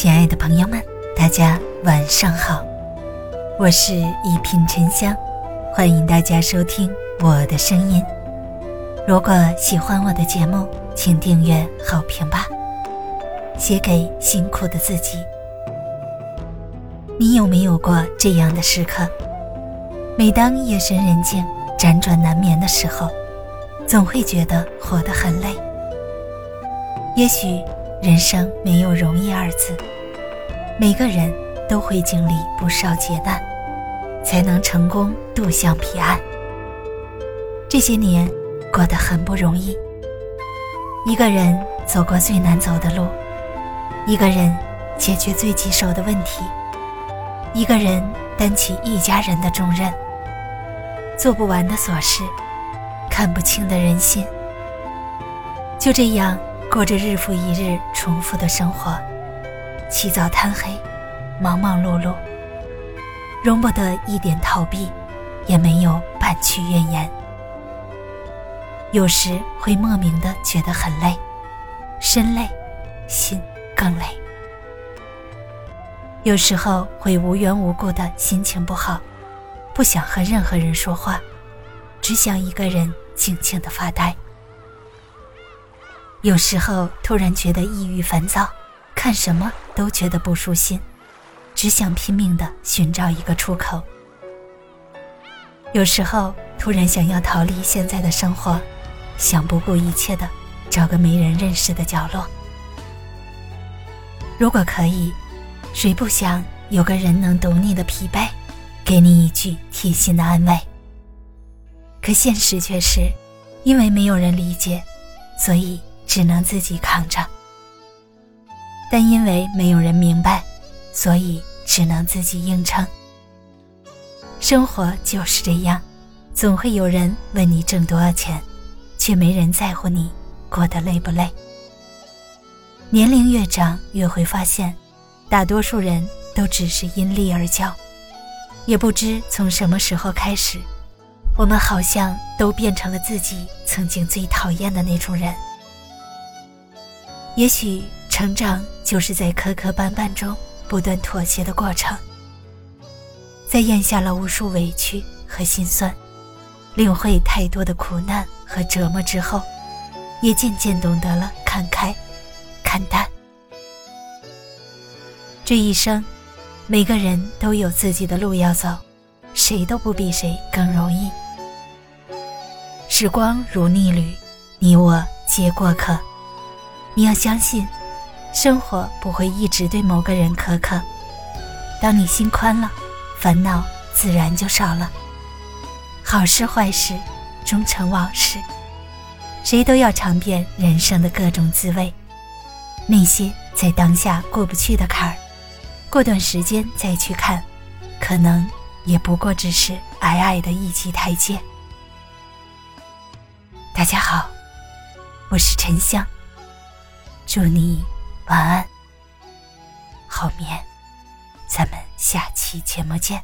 亲爱的朋友们，大家晚上好，我是一品沉香，欢迎大家收听我的声音。如果喜欢我的节目，请订阅、好评吧。写给辛苦的自己。你有没有过这样的时刻？每当夜深人静、辗转难眠的时候，总会觉得活得很累。也许。人生没有容易二字，每个人都会经历不少劫难，才能成功渡向彼岸。这些年过得很不容易，一个人走过最难走的路，一个人解决最棘手的问题，一个人担起一家人的重任，做不完的琐事，看不清的人心，就这样。过着日复一日重复的生活，起早贪黑，忙忙碌碌，容不得一点逃避，也没有半句怨言。有时会莫名的觉得很累，身累，心更累。有时候会无缘无故的心情不好，不想和任何人说话，只想一个人静静的发呆。有时候突然觉得抑郁烦躁，看什么都觉得不舒心，只想拼命的寻找一个出口。有时候突然想要逃离现在的生活，想不顾一切的找个没人认识的角落。如果可以，谁不想有个人能懂你的疲惫，给你一句贴心的安慰？可现实却是，因为没有人理解，所以。只能自己扛着，但因为没有人明白，所以只能自己硬撑。生活就是这样，总会有人问你挣多少钱，却没人在乎你过得累不累。年龄越长，越会发现，大多数人都只是因利而交，也不知从什么时候开始，我们好像都变成了自己曾经最讨厌的那种人。也许成长就是在磕磕绊绊中不断妥协的过程，在咽下了无数委屈和心酸，领会太多的苦难和折磨之后，也渐渐懂得了看开、看淡。这一生，每个人都有自己的路要走，谁都不比谁更容易。时光如逆旅，你我皆过客。你要相信，生活不会一直对某个人苛刻。当你心宽了，烦恼自然就少了。好事坏事，终成往事。谁都要尝遍人生的各种滋味。那些在当下过不去的坎儿，过段时间再去看，可能也不过只是矮矮的一级台阶。大家好，我是沉香。祝你晚安，好眠，咱们下期节目见。